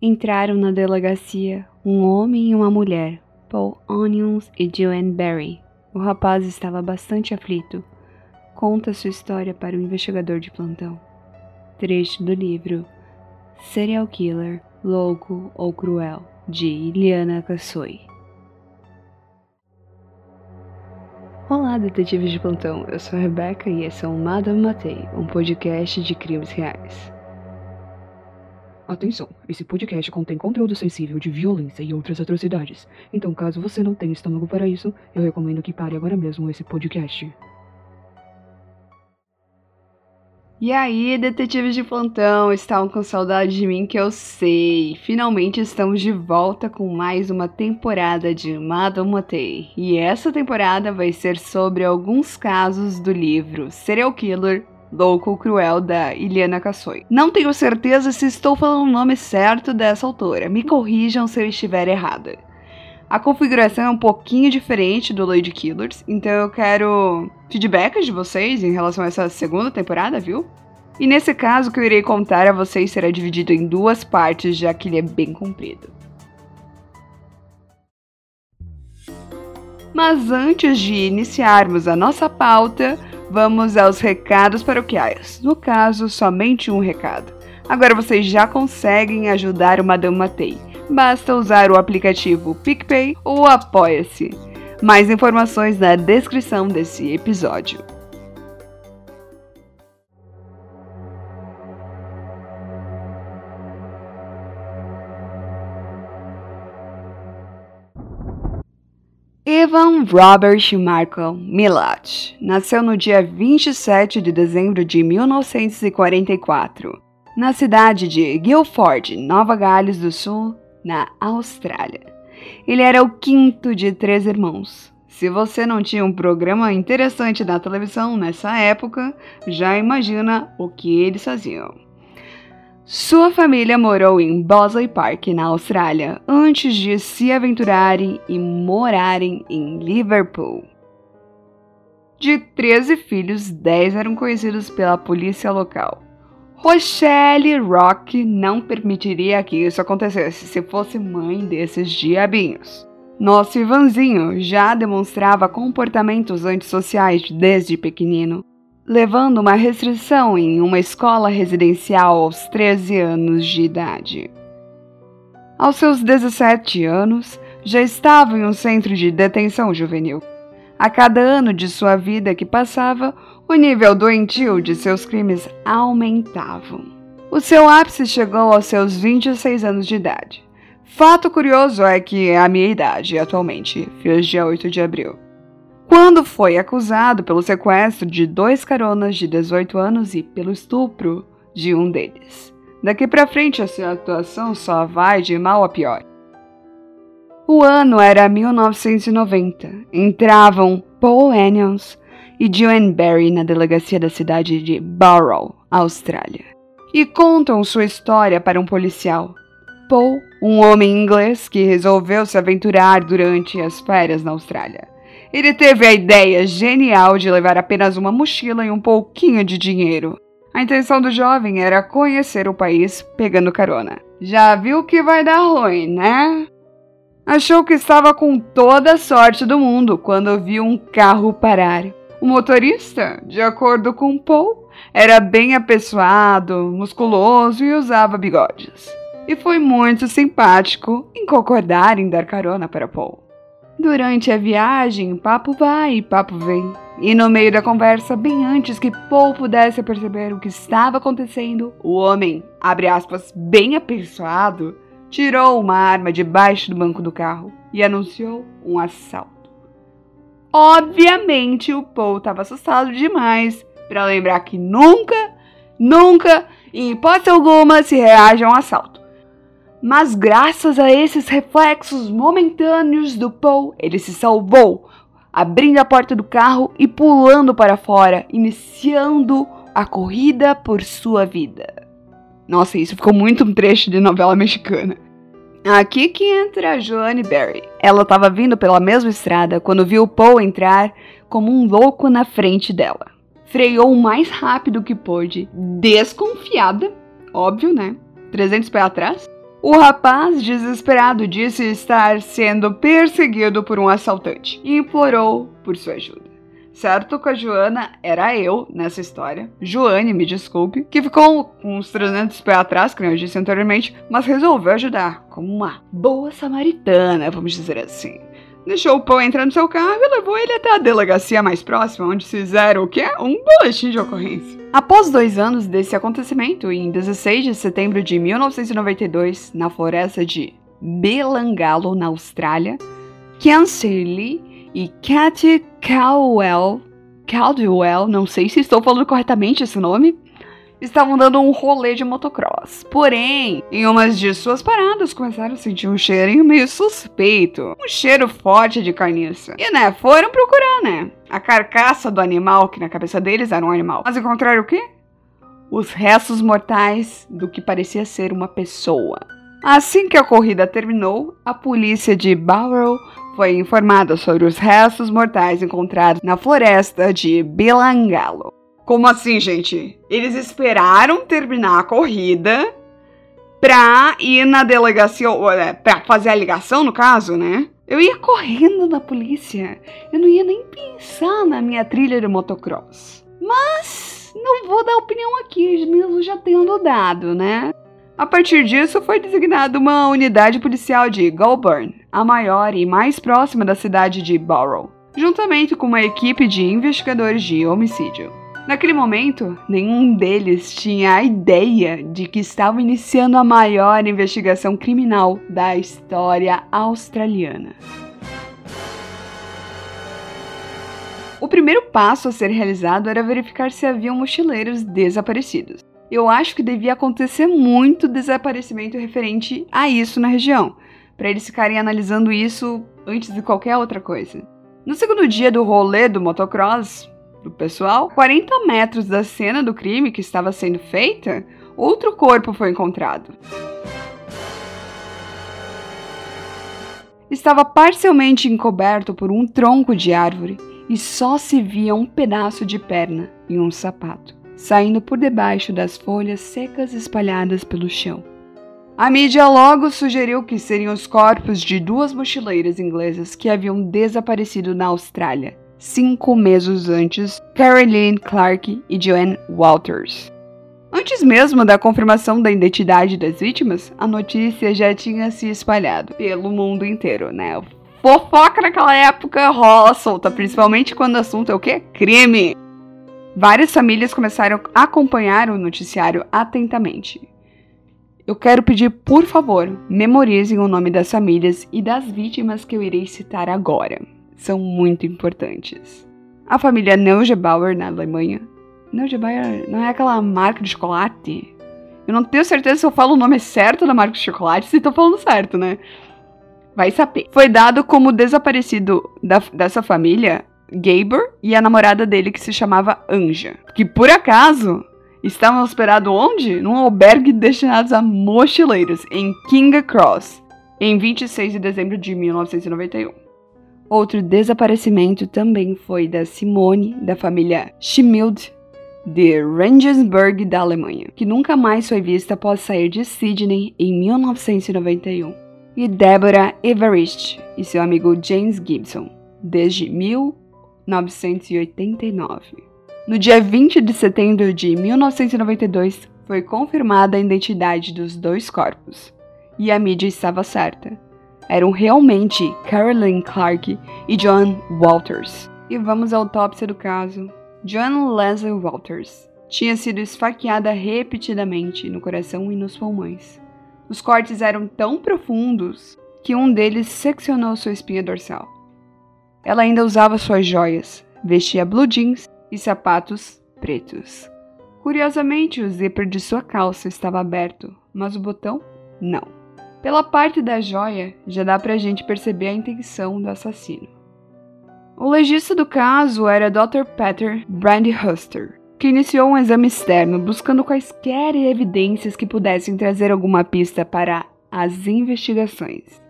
Entraram na delegacia um homem e uma mulher, Paul Onions e Joanne Barry. O rapaz estava bastante aflito. Conta sua história para o investigador de plantão. Trecho do livro Serial Killer, Louco ou Cruel, de Iliana Kassoi. Olá, detetives de plantão. Eu sou a Rebeca e esse é o Madame Matei, um podcast de crimes reais. Atenção, esse podcast contém conteúdo sensível de violência e outras atrocidades. Então, caso você não tenha estômago para isso, eu recomendo que pare agora mesmo esse podcast. E aí, detetives de plantão, estavam com saudade de mim que eu sei. Finalmente estamos de volta com mais uma temporada de Madame Matei. E essa temporada vai ser sobre alguns casos do livro Serial Killer Louco Cruel da Iliana Kassoi. Não tenho certeza se estou falando o nome certo dessa autora, me corrijam se eu estiver errada. A configuração é um pouquinho diferente do Lady Killers, então eu quero feedbacks de vocês em relação a essa segunda temporada, viu? E nesse caso, o que eu irei contar a vocês será dividido em duas partes, já que ele é bem comprido. Mas antes de iniciarmos a nossa pauta, Vamos aos recados paroquiais. No caso, somente um recado. Agora vocês já conseguem ajudar o Madame Matei. Basta usar o aplicativo PicPay ou Apoia-se. Mais informações na descrição desse episódio. Ivan Robert Michael Milat nasceu no dia 27 de dezembro de 1944, na cidade de Guilford, Nova Gales do Sul, na Austrália. Ele era o quinto de três irmãos. Se você não tinha um programa interessante na televisão nessa época, já imagina o que eles faziam. Sua família morou em Bosley Park, na Austrália, antes de se aventurarem e morarem em Liverpool. De 13 filhos, 10 eram conhecidos pela polícia local. Rochelle Rock não permitiria que isso acontecesse se fosse mãe desses diabinhos. Nosso Ivanzinho já demonstrava comportamentos antissociais desde pequenino levando uma restrição em uma escola residencial aos 13 anos de idade. Aos seus 17 anos, já estava em um centro de detenção juvenil. A cada ano de sua vida que passava, o nível doentio de seus crimes aumentava. O seu ápice chegou aos seus 26 anos de idade. Fato curioso é que a minha idade atualmente, fiz dia 8 de abril quando foi acusado pelo sequestro de dois caronas de 18 anos e pelo estupro de um deles. Daqui para frente, a sua atuação só vai de mal a pior. O ano era 1990. Entravam Paul Anions e Joanne Barry na delegacia da cidade de Barrow, Austrália, e contam sua história para um policial. Paul, um homem inglês que resolveu se aventurar durante as férias na Austrália ele teve a ideia genial de levar apenas uma mochila e um pouquinho de dinheiro. A intenção do jovem era conhecer o país pegando carona. Já viu que vai dar ruim, né? Achou que estava com toda a sorte do mundo quando viu um carro parar. O motorista, de acordo com Paul, era bem apessoado, musculoso e usava bigodes. E foi muito simpático em concordar em dar carona para Paul. Durante a viagem, papo vai e papo vem. E no meio da conversa, bem antes que Paul pudesse perceber o que estava acontecendo, o homem, abre aspas, bem apessoado, tirou uma arma debaixo do banco do carro e anunciou um assalto. Obviamente, o Paul estava assustado demais para lembrar que nunca, nunca, em hipótese alguma, se reage a um assalto. Mas graças a esses reflexos momentâneos do Paul, ele se salvou, abrindo a porta do carro e pulando para fora, iniciando a corrida por sua vida. Nossa, isso ficou muito um trecho de novela mexicana. Aqui que entra a Joanne Barry. Ela estava vindo pela mesma estrada quando viu Paul entrar como um louco na frente dela. Freou o mais rápido que pôde, desconfiada, óbvio, né? 300 pés atrás O rapaz, desesperado, disse estar sendo perseguido por um assaltante e implorou por sua ajuda. Certo que a Joana era eu nessa história. Joane, me desculpe, que ficou com uns 300 pés atrás, como eu disse anteriormente, mas resolveu ajudar, como uma boa samaritana, vamos dizer assim. Deixou o Paul entrar no seu carro e levou ele até a delegacia mais próxima, onde fizeram o quê? Um boletim de ocorrência. Após dois anos desse acontecimento, em 16 de setembro de 1992, na floresta de Belangalo, na Austrália, Ken Shirley e Katy Caldwell, Caldwell, não sei se estou falando corretamente esse nome, estavam dando um rolê de motocross. Porém, em uma de suas paradas, começaram a sentir um cheirinho meio suspeito. Um cheiro forte de carniça. E, né, foram procurar, né? A carcaça do animal, que na cabeça deles era um animal. Mas encontraram o quê? Os restos mortais do que parecia ser uma pessoa. Assim que a corrida terminou, a polícia de Barrow foi informada sobre os restos mortais encontrados na floresta de Bilangalo. Como assim, gente? Eles esperaram terminar a corrida pra ir na delegacia, é, pra fazer a ligação, no caso, né? Eu ia correndo na polícia. Eu não ia nem pensar na minha trilha de motocross. Mas não vou dar opinião aqui, mesmo já tendo dado, né? A partir disso, foi designada uma unidade policial de Goulburn, a maior e mais próxima da cidade de Borough, juntamente com uma equipe de investigadores de homicídio. Naquele momento, nenhum deles tinha a ideia de que estavam iniciando a maior investigação criminal da história australiana. O primeiro passo a ser realizado era verificar se haviam mochileiros desaparecidos eu acho que devia acontecer muito desaparecimento referente a isso na região, para eles ficarem analisando isso antes de qualquer outra coisa. No segundo dia do rolê do motocross, do pessoal, 40 metros da cena do crime que estava sendo feita, outro corpo foi encontrado. Estava parcialmente encoberto por um tronco de árvore e só se via um pedaço de perna e um sapato saindo por debaixo das folhas secas espalhadas pelo chão. A mídia logo sugeriu que seriam os corpos de duas mochileiras inglesas que haviam desaparecido na Austrália, cinco meses antes, Caroline Clark e Joanne Walters. Antes mesmo da confirmação da identidade das vítimas, a notícia já tinha se espalhado pelo mundo inteiro, né? Fofoca naquela época rola solta, principalmente quando o assunto é o quê? Crime! Várias famílias começaram a acompanhar o noticiário atentamente. Eu quero pedir, por favor, memorizem o nome das famílias e das vítimas que eu irei citar agora. São muito importantes. A família Neugebauer, na Alemanha. Neugebauer não é aquela marca de chocolate? Eu não tenho certeza se eu falo o nome certo da marca de chocolate, se estou falando certo, né? Vai saber. Foi dado como desaparecido da, dessa família Gabor e a namorada dele que se chamava Anja, que por acaso estavam hospedados onde? Num albergue destinado a mochileiros em King Cross, em 26 de dezembro de 1991. Outro desaparecimento também foi da Simone, da família Schmild, de Regensburg, da Alemanha, que nunca mais foi vista após sair de Sydney em 1991, e Deborah Everest e seu amigo James Gibson, desde 1991. 1989. No dia 20 de setembro de 1992, foi confirmada a identidade dos dois corpos. E a mídia estava certa. Eram realmente Carolyn Clark e John Walters. E vamos à autópsia do caso. John Leslie Walters tinha sido esfaqueada repetidamente no coração e nos pulmões. Os cortes eram tão profundos que um deles seccionou sua espinha dorsal. Ela ainda usava suas joias, vestia blue jeans e sapatos pretos. Curiosamente, o zíper de sua calça estava aberto, mas o botão não. Pela parte da joia, já dá pra gente perceber a intenção do assassino. O legista do caso era Dr. Peter Brandhuster, que iniciou um exame externo buscando quaisquer evidências que pudessem trazer alguma pista para as investigações.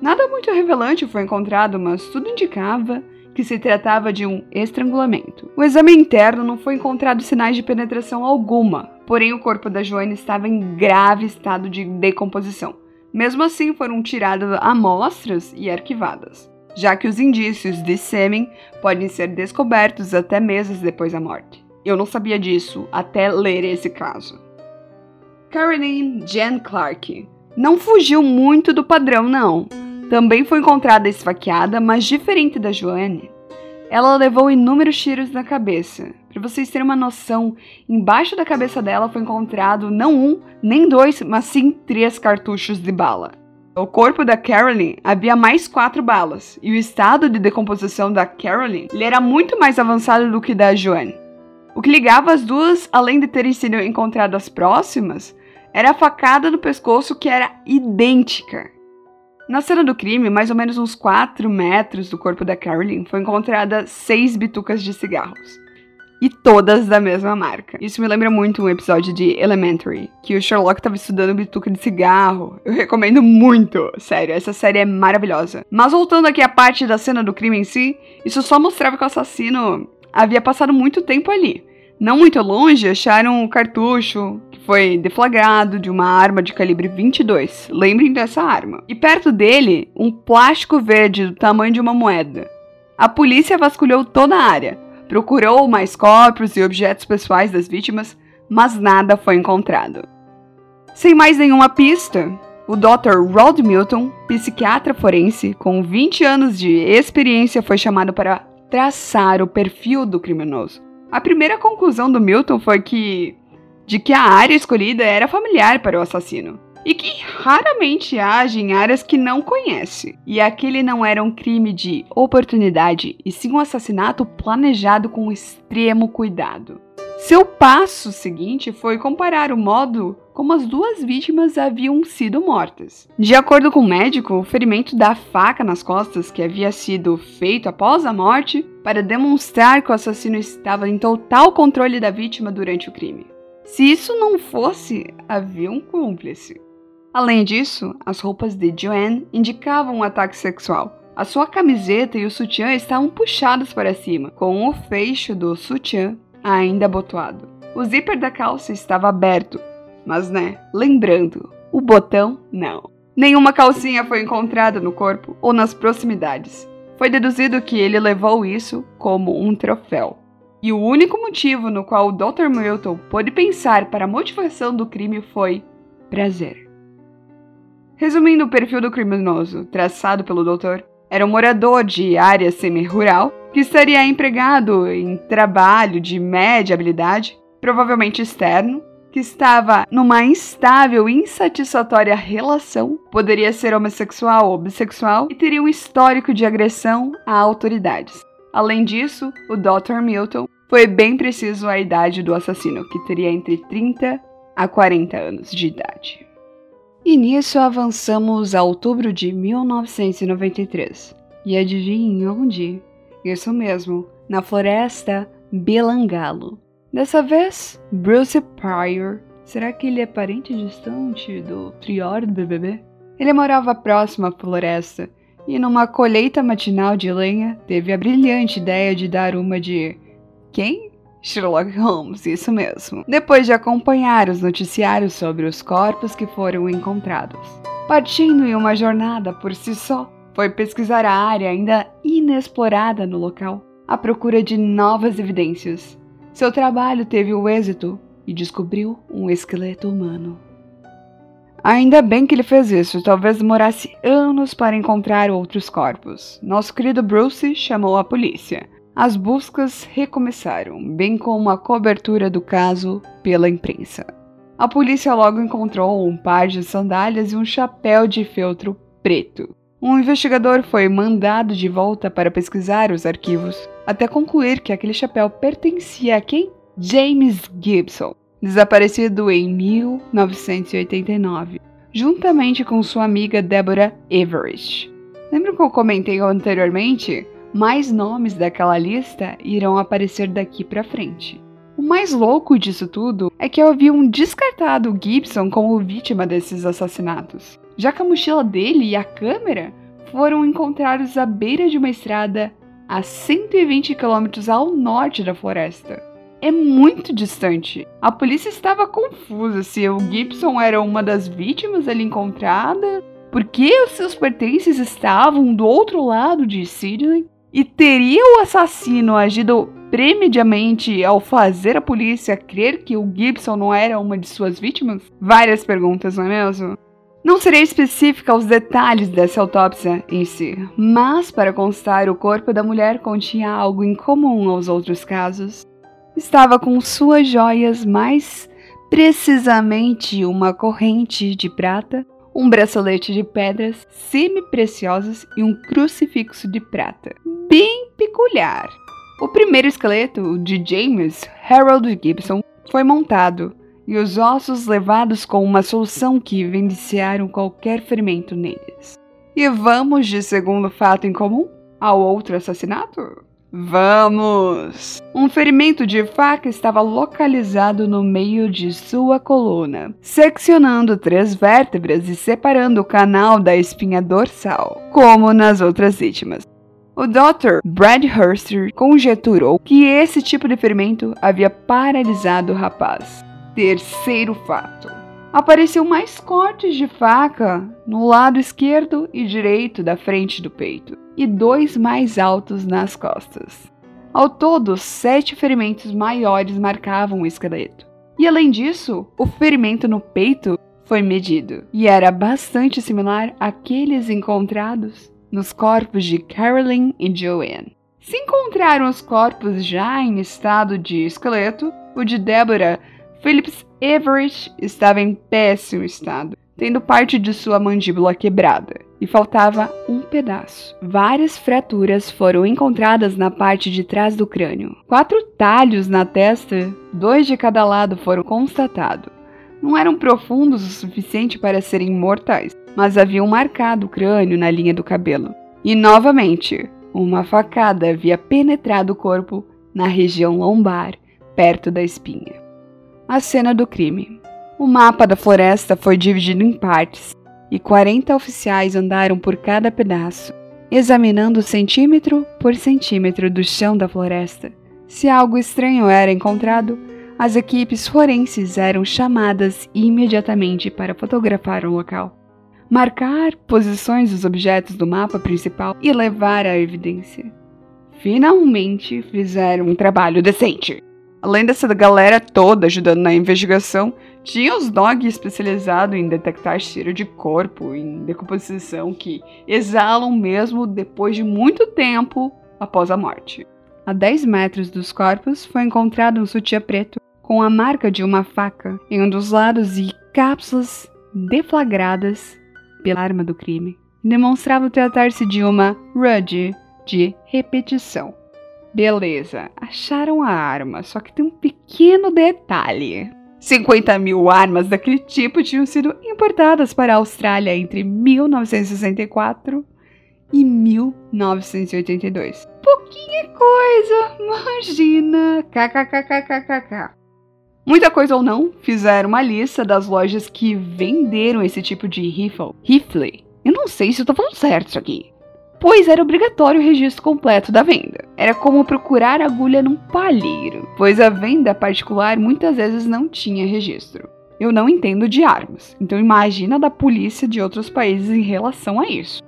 Nada muito revelante foi encontrado, mas tudo indicava que se tratava de um estrangulamento. O exame interno não foi encontrado sinais de penetração alguma, porém o corpo da Joanne estava em grave estado de decomposição. Mesmo assim, foram tiradas amostras e arquivadas, já que os indícios de sêmen podem ser descobertos até meses depois da morte. Eu não sabia disso até ler esse caso. Caroline Jen Clark não fugiu muito do padrão, não. Também foi encontrada esfaqueada, mas diferente da Joanne, ela levou inúmeros tiros na cabeça. Para vocês terem uma noção, embaixo da cabeça dela foi encontrado não um, nem dois, mas sim três cartuchos de bala. No corpo da Carolyn havia mais quatro balas, e o estado de decomposição da Carolyn era muito mais avançado do que da Joanne. O que ligava as duas, além de terem sido encontradas próximas, era a facada no pescoço que era idêntica. Na cena do crime, mais ou menos uns 4 metros do corpo da Carolyn, foi encontrada seis bitucas de cigarros. E todas da mesma marca. Isso me lembra muito um episódio de Elementary, que o Sherlock estava estudando bituca de cigarro. Eu recomendo muito, sério, essa série é maravilhosa. Mas voltando aqui à parte da cena do crime em si, isso só mostrava que o assassino havia passado muito tempo ali. Não muito longe, acharam um cartucho que foi deflagrado de uma arma de calibre 22. Lembrem dessa arma. E perto dele, um plástico verde do tamanho de uma moeda. A polícia vasculhou toda a área, procurou mais corpos e objetos pessoais das vítimas, mas nada foi encontrado. Sem mais nenhuma pista, o Dr. Rod Milton, psiquiatra forense com 20 anos de experiência, foi chamado para traçar o perfil do criminoso. A primeira conclusão do Milton foi que de que a área escolhida era familiar para o assassino e que raramente age em áreas que não conhece. E aquele não era um crime de oportunidade, e sim um assassinato planejado com extremo cuidado. Seu passo seguinte foi comparar o modo como as duas vítimas haviam sido mortas. De acordo com o médico, o ferimento da faca nas costas, que havia sido feito após a morte, para demonstrar que o assassino estava em total controle da vítima durante o crime. Se isso não fosse, havia um cúmplice. Além disso, as roupas de Joanne indicavam um ataque sexual. A sua camiseta e o sutiã estavam puxados para cima, com o fecho do sutiã ainda abotoado. O zíper da calça estava aberto, mas né, lembrando, o botão não. Nenhuma calcinha foi encontrada no corpo ou nas proximidades. Foi deduzido que ele levou isso como um troféu. E o único motivo no qual o Dr. Milton pôde pensar para a motivação do crime foi prazer. Resumindo o perfil do criminoso, traçado pelo doutor, era um morador de área semi-rural que estaria empregado em trabalho de média habilidade, provavelmente externo, que estava numa instável e insatisfatória relação, poderia ser homossexual ou bissexual e teria um histórico de agressão a autoridades. Além disso, o Dr. Milton foi bem preciso a idade do assassino, que teria entre 30 a 40 anos de idade. E nisso avançamos a outubro de 1993. E adivinhem onde? Isso mesmo, na floresta Belangalo. Dessa vez, Bruce Pryor. Será que ele é parente distante do Prior do BBB? Ele morava próximo à floresta e, numa colheita matinal de lenha, teve a brilhante ideia de dar uma de. Quem? Sherlock Holmes, isso mesmo. Depois de acompanhar os noticiários sobre os corpos que foram encontrados. Partindo em uma jornada por si só, foi pesquisar a área ainda inexplorada no local, à procura de novas evidências. Seu trabalho teve o êxito e descobriu um esqueleto humano. Ainda bem que ele fez isso, talvez demorasse anos para encontrar outros corpos. Nosso querido Bruce chamou a polícia. As buscas recomeçaram, bem como a cobertura do caso pela imprensa. A polícia logo encontrou um par de sandálias e um chapéu de feltro preto. Um investigador foi mandado de volta para pesquisar os arquivos, até concluir que aquele chapéu pertencia a quem? James Gibson, desaparecido em 1989, juntamente com sua amiga Deborah Everest. Lembra que eu comentei anteriormente? Mais nomes daquela lista irão aparecer daqui para frente. O mais louco disso tudo é que haviam descartado Gibson como vítima desses assassinatos já que a mochila dele e a câmera foram encontrados à beira de uma estrada a 120 km ao norte da floresta. é muito distante. A polícia estava confusa se o Gibson era uma das vítimas ali encontrada, porque os seus pertences estavam do outro lado de Sidney e teria o assassino agido premediamente ao fazer a polícia crer que o Gibson não era uma de suas vítimas? Várias perguntas, não é mesmo? Não serei específica aos detalhes dessa autópsia em si, mas para constar, o corpo da mulher continha algo em comum aos outros casos. Estava com suas joias, mais precisamente uma corrente de prata, um bracelete de pedras semi-preciosas e um crucifixo de prata, bem peculiar. O primeiro esqueleto, o de James Harold Gibson, foi montado e os ossos levados com uma solução que vendiciaram qualquer ferimento neles. E vamos de segundo fato em comum? Ao outro assassinato? Vamos! Um ferimento de faca estava localizado no meio de sua coluna, seccionando três vértebras e separando o canal da espinha dorsal, como nas outras vítimas. O Dr. Brad Hurster conjeturou que esse tipo de ferimento havia paralisado o rapaz. Terceiro fato. Apareceu mais cortes de faca no lado esquerdo e direito da frente do peito, e dois mais altos nas costas. Ao todo, sete ferimentos maiores marcavam o esqueleto. E além disso, o ferimento no peito foi medido e era bastante similar àqueles encontrados nos corpos de Carolyn e Joanne. Se encontraram os corpos já em estado de esqueleto, o de Deborah Phillips Everett estava em péssimo estado, tendo parte de sua mandíbula quebrada, e faltava um pedaço. Várias fraturas foram encontradas na parte de trás do crânio. Quatro talhos na testa, dois de cada lado, foram constatados. Não eram profundos o suficiente para serem mortais, mas haviam marcado o crânio na linha do cabelo. E novamente, uma facada havia penetrado o corpo na região lombar, perto da espinha a cena do crime. O mapa da floresta foi dividido em partes e 40 oficiais andaram por cada pedaço, examinando centímetro por centímetro do chão da floresta. Se algo estranho era encontrado, as equipes forenses eram chamadas imediatamente para fotografar o local, marcar posições dos objetos do mapa principal e levar a evidência. Finalmente fizeram um trabalho decente. Além dessa galera toda ajudando na investigação, tinha os dogs especializados em detectar cheiro de corpo, em decomposição, que exalam mesmo depois de muito tempo após a morte. A 10 metros dos corpos foi encontrado um sutiã preto com a marca de uma faca em um dos lados e cápsulas deflagradas pela arma do crime. Demonstrava tratar-se de uma RUD de repetição. Beleza, acharam a arma, só que tem um pequeno detalhe. 50 mil armas daquele tipo tinham sido importadas para a Austrália entre 1964 e 1982. Pouquinha coisa, imagina. KKKKKK. Muita coisa ou não, fizeram uma lista das lojas que venderam esse tipo de rifle. Rifle. Eu não sei se eu tô falando certo isso aqui pois era obrigatório o registro completo da venda. Era como procurar agulha num palheiro, pois a venda particular muitas vezes não tinha registro. Eu não entendo de armas, então imagina da polícia de outros países em relação a isso.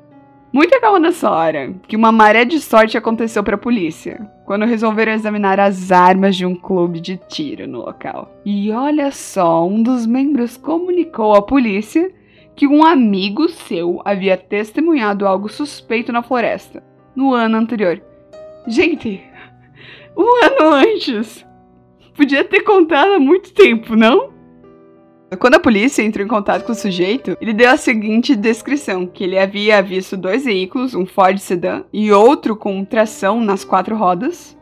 Muita calma nessa hora, que uma maré de sorte aconteceu para a polícia, quando resolveram examinar as armas de um clube de tiro no local. E olha só, um dos membros comunicou à polícia que um amigo seu havia testemunhado algo suspeito na floresta no ano anterior. Gente, um ano antes! Podia ter contado há muito tempo, não? Quando a polícia entrou em contato com o sujeito, ele deu a seguinte descrição: que ele havia visto dois veículos, um Ford Sedan e outro com tração nas quatro rodas,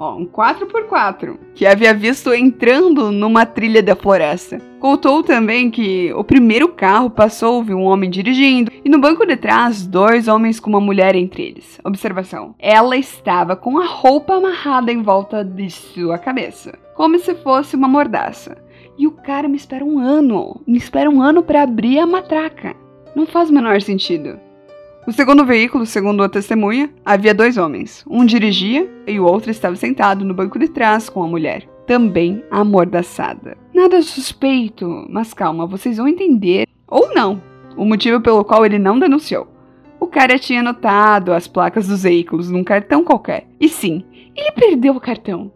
ó, um 4x4, que havia visto entrando numa trilha da floresta. Contou também que o primeiro carro passou, viu um homem dirigindo, e no banco de trás, dois homens com uma mulher entre eles. Observação: ela estava com a roupa amarrada em volta de sua cabeça, como se fosse uma mordaça. E o cara me espera um ano, me espera um ano para abrir a matraca. Não faz o menor sentido. No segundo veículo, segundo a testemunha, havia dois homens. Um dirigia e o outro estava sentado no banco de trás com a mulher. também amordaçada. Nada suspeito, mas calma, vocês vão entender, ou não, o motivo pelo qual ele não denunciou. O cara tinha anotado as placas dos veículos num cartão qualquer. E sim, ele perdeu o cartão.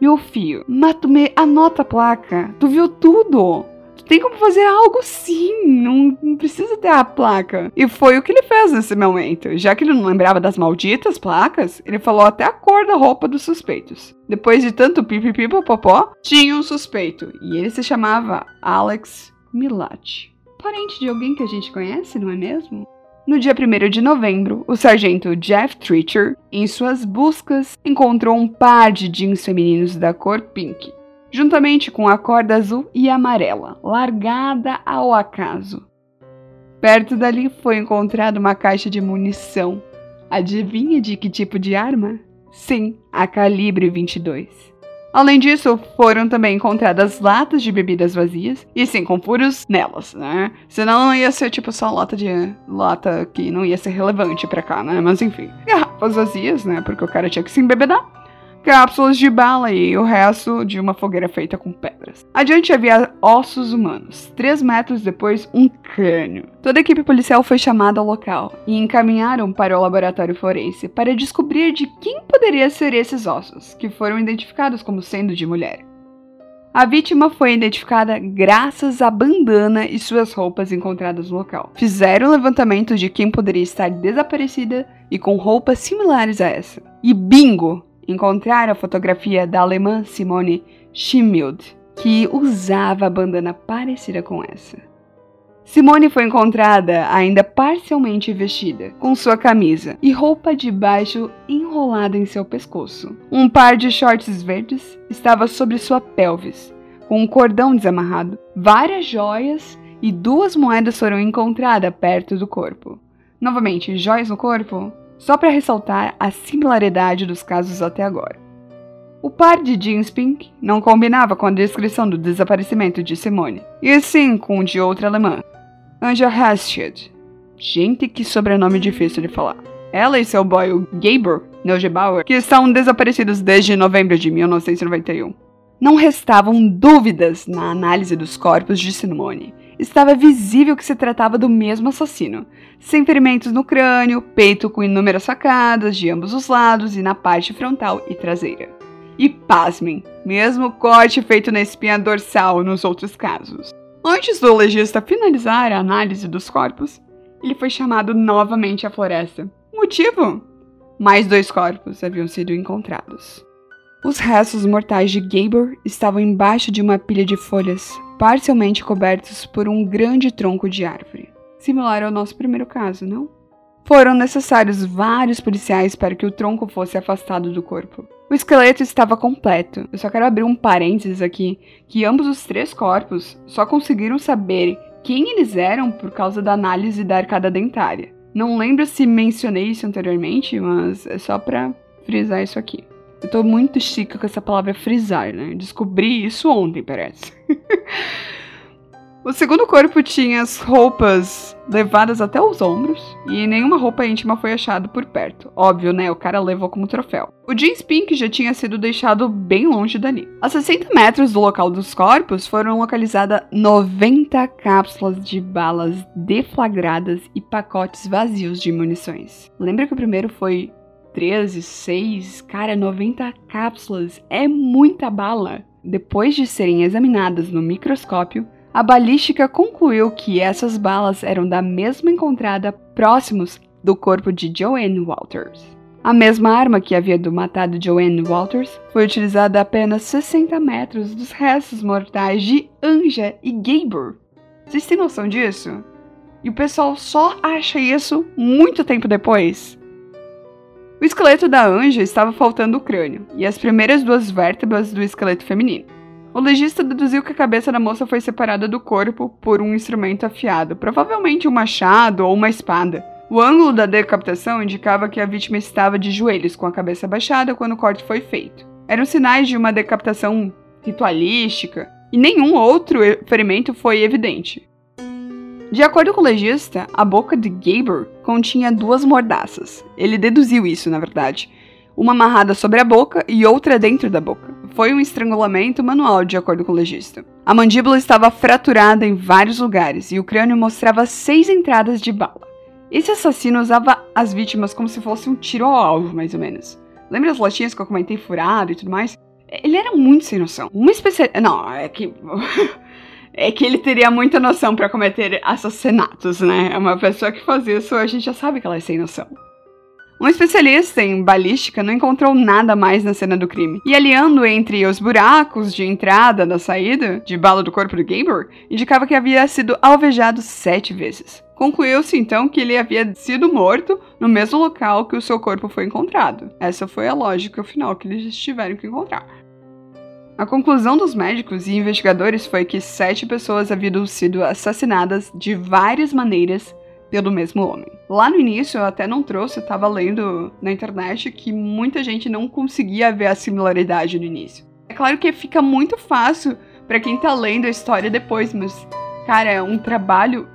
Meu filho, mas tu me anota a placa. Tu viu tudo. Tem como fazer algo sim. Não, não, precisa ter a placa. E foi o que ele fez nesse momento. Já que ele não lembrava das malditas placas, ele falou até a cor da roupa dos suspeitos. Depois de tanto pipipi popó, tinha um suspeito. E ele se chamava Alex Milati. Parente de alguém que a gente conhece, não é mesmo? No dia 1 de novembro, o sargento Jeff Treacher, em suas buscas, encontrou um par de jeans femininos da cor pink, juntamente com a corda azul e amarela, largada ao acaso. Perto dali foi encontrada uma caixa de munição. Adivinha de que tipo de arma? Sim, a calibre 22. Além disso, foram também encontradas latas de bebidas vazias, e sim, com furos nelas, né? Senão não ia ser tipo só lata de lata que não ia ser relevante para cá, né? Mas enfim, garrafas vazias, né? Porque o cara tinha que se embebedar cápsulas de bala e o resto de uma fogueira feita com pedras. Adiante havia ossos humanos. Três metros depois, um crânio. Toda a equipe policial foi chamada ao local e encaminharam para o laboratório forense para descobrir de quem poderia ser esses ossos, que foram identificados como sendo de mulher. A vítima foi identificada graças à bandana e suas roupas encontradas no local. Fizeram um levantamento de quem poderia estar desaparecida e com roupas similares a essa. E bingo! Encontraram a fotografia da alemã Simone Schimild, que usava a bandana parecida com essa. Simone foi encontrada ainda parcialmente vestida, com sua camisa e roupa de baixo enrolada em seu pescoço. Um par de shorts verdes estava sobre sua pelvis, com um cordão desamarrado. Várias joias e duas moedas foram encontradas perto do corpo. Novamente, joias no corpo? Só para ressaltar a similaridade dos casos até agora. O par de jeans pink não combinava com a descrição do desaparecimento de Simone, e sim com o de outra alemã, Anja Hastad. Gente, que sobrenome difícil de falar. Ela e seu boy, o Gabor Neugebauer, que estão desaparecidos desde novembro de 1991. Não restavam dúvidas na análise dos corpos de Simone, estava visível que se tratava do mesmo assassino, sem ferimentos no crânio, peito com inúmeras facadas de ambos os lados e na parte frontal e traseira. E pasmem, mesmo corte feito na espinha dorsal nos outros casos. Antes do legista finalizar a análise dos corpos, ele foi chamado novamente à floresta. Motivo? Mais dois corpos haviam sido encontrados. Os restos mortais de Gabor estavam embaixo de uma pilha de folhas, parcialmente cobertos por um grande tronco de árvore. Similar ao nosso primeiro caso, não? Foram necessários vários policiais para que o tronco fosse afastado do corpo. O esqueleto estava completo. Eu só quero abrir um parênteses aqui, que ambos os três corpos só conseguiram saber quem eles eram por causa da análise da arcada dentária. Não lembro se mencionei isso anteriormente, mas é só para frisar isso aqui. Eu tô muito chique com essa palavra frisar, né? Descobri isso ontem, parece. o segundo corpo tinha as roupas levadas até os ombros e nenhuma roupa íntima foi achada por perto. Óbvio, né? O cara levou como troféu. O jeans pink já tinha sido deixado bem longe dali. A 60 metros do local dos corpos foram localizadas 90 cápsulas de balas deflagradas e pacotes vazios de munições. Lembra que o primeiro foi 13, 6, cara, 90 cápsulas é muita bala. Depois de serem examinadas no microscópio, a balística concluiu que essas balas eram da mesma encontrada próximos do corpo de Joanne Walters. A mesma arma que havia matado Joanne Walters foi utilizada a apenas 60 metros dos restos mortais de Anja e Gabor. Vocês têm noção disso? E o pessoal só acha isso muito tempo depois. O esqueleto da anja estava faltando o crânio e as primeiras duas vértebras do esqueleto feminino. O legista deduziu que a cabeça da moça foi separada do corpo por um instrumento afiado, provavelmente um machado ou uma espada. O ângulo da decapitação indicava que a vítima estava de joelhos, com a cabeça baixada quando o corte foi feito. Eram sinais de uma decapitação ritualística, e nenhum outro ferimento foi evidente. De acordo com o legista, a boca de Gabor continha duas mordaças. Ele deduziu isso, na verdade, uma amarrada sobre a boca e outra dentro da boca. Foi um estrangulamento manual, de acordo com o legista. A mandíbula estava fraturada em vários lugares e o crânio mostrava seis entradas de bala. Esse assassino usava as vítimas como se fosse um tiro ao alvo, mais ou menos. Lembra as latinhas que eu comentei furado e tudo mais? Ele era muito sem noção. Uma especial. Não, é que. é que ele teria muita noção para cometer assassinatos, né? É uma pessoa que faz isso, a gente já sabe que ela é sem noção. Um especialista em balística não encontrou nada mais na cena do crime. E aliando entre os buracos de entrada da saída de bala do corpo do Gabor, indicava que havia sido alvejado sete vezes. Concluiu-se então que ele havia sido morto no mesmo local que o seu corpo foi encontrado. Essa foi a lógica final que eles tiveram que encontrar. A conclusão dos médicos e investigadores foi que sete pessoas haviam sido assassinadas de várias maneiras pelo mesmo homem. Lá no início, eu até não trouxe, eu tava lendo na internet que muita gente não conseguia ver a similaridade no início. É claro que fica muito fácil para quem tá lendo a história depois, mas, cara, é um trabalho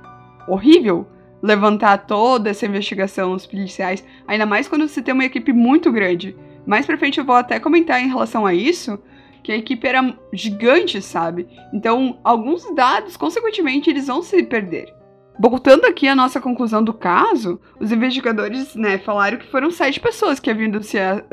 horrível levantar toda essa investigação os policiais, ainda mais quando você tem uma equipe muito grande. Mais pra frente eu vou até comentar em relação a isso, que a equipe era gigante, sabe? Então, alguns dados, consequentemente, eles vão se perder. Voltando aqui à nossa conclusão do caso, os investigadores né, falaram que foram sete pessoas que haviam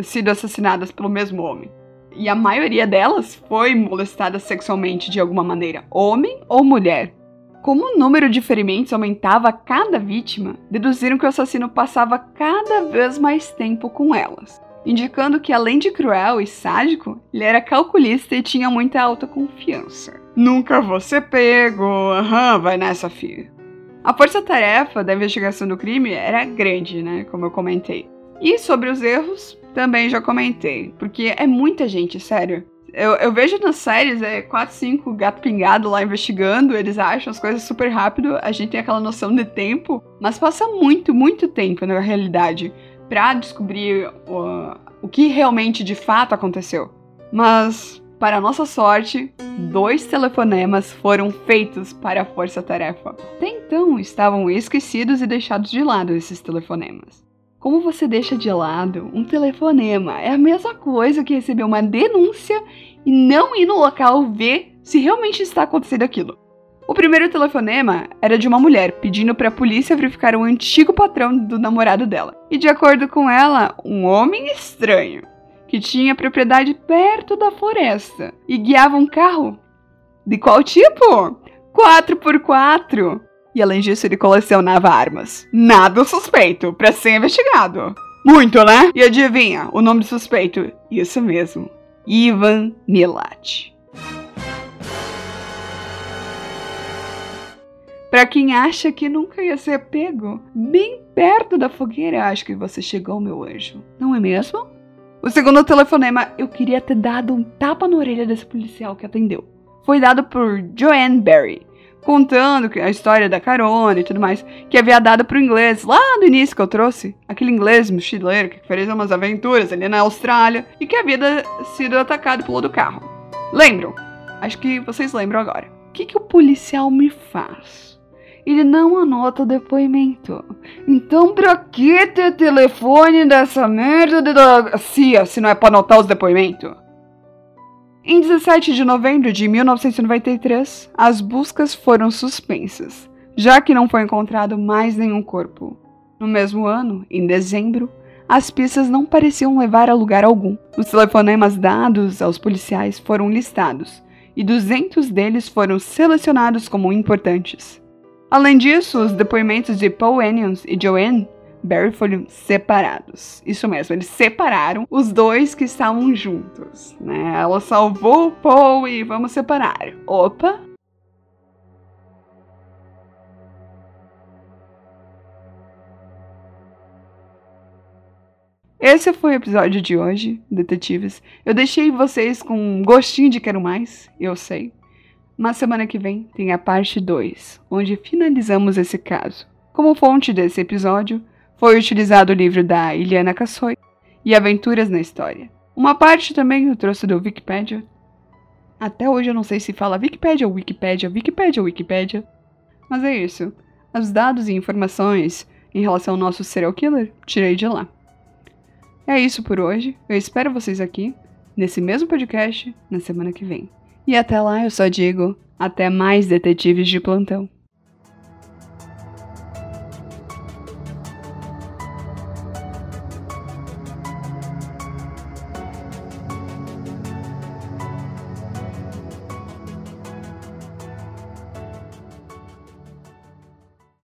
sido assassinadas pelo mesmo homem. E a maioria delas foi molestada sexualmente de alguma maneira, homem ou mulher. Como o número de ferimentos aumentava a cada vítima, deduziram que o assassino passava cada vez mais tempo com elas, indicando que além de cruel e sádico, ele era calculista e tinha muita autoconfiança. Nunca vou ser pego, aham, vai nessa filha. A força-tarefa da investigação do crime era grande, né? Como eu comentei. E sobre os erros, também já comentei. Porque é muita gente, sério. Eu, eu vejo nas séries, é 4, 5 gato pingado lá investigando, eles acham as coisas super rápido, a gente tem aquela noção de tempo, mas passa muito, muito tempo na realidade para descobrir o que realmente de fato aconteceu. Mas para nossa sorte, dois telefonemas foram feitos para a força-tarefa. Até então estavam esquecidos e deixados de lado esses telefonemas. Como você deixa de lado um telefonema? É a mesma coisa que receber uma denúncia e não ir no local ver se realmente está acontecendo aquilo. O primeiro telefonema era de uma mulher pedindo para a polícia verificar o antigo patrão do namorado dela. E de acordo com ela, um homem estranho que tinha propriedade perto da floresta e guiava um carro. De qual tipo? 4x4. E além disso, ele colecionava armas. Nada suspeito para ser investigado. Muito, né? E adivinha, o nome do suspeito? Isso mesmo. Ivan Milat. Para quem acha que nunca ia ser pego, bem perto da fogueira, acho que você chegou, meu anjo. Não é mesmo? O segundo telefonema, eu queria ter dado um tapa na orelha desse policial que atendeu. Foi dado por Joanne Barry, contando a história da carona e tudo mais, que havia dado pro inglês lá no início que eu trouxe. Aquele inglês mochileiro que fez umas aventuras ali na Austrália e que havia sido atacado pelo do carro. Lembram? Acho que vocês lembram agora. O que, que o policial me faz? Ele não anota o depoimento. Então, pra que ter telefone dessa merda de delegacia se não é pra anotar os depoimentos? Em 17 de novembro de 1993, as buscas foram suspensas, já que não foi encontrado mais nenhum corpo. No mesmo ano, em dezembro, as pistas não pareciam levar a lugar algum. Os telefonemas dados aos policiais foram listados e 200 deles foram selecionados como importantes. Além disso, os depoimentos de Paul Enions e Joanne Barry foram separados. Isso mesmo, eles separaram os dois que estavam juntos. Né? Ela salvou o Paul e vamos separar. Opa! Esse foi o episódio de hoje, detetives. Eu deixei vocês com um gostinho de quero mais, eu sei. Mas semana que vem tem a parte 2, onde finalizamos esse caso. Como fonte desse episódio, foi utilizado o livro da Iliana Cassoy e Aventuras na História. Uma parte também eu trouxe do Wikipedia. Até hoje eu não sei se fala Wikipedia ou Wikipedia, Wikipedia ou Wikipedia. Mas é isso. Os dados e informações em relação ao nosso serial killer, tirei de lá. É isso por hoje. Eu espero vocês aqui, nesse mesmo podcast, na semana que vem. E até lá eu só digo: até mais detetives de plantão.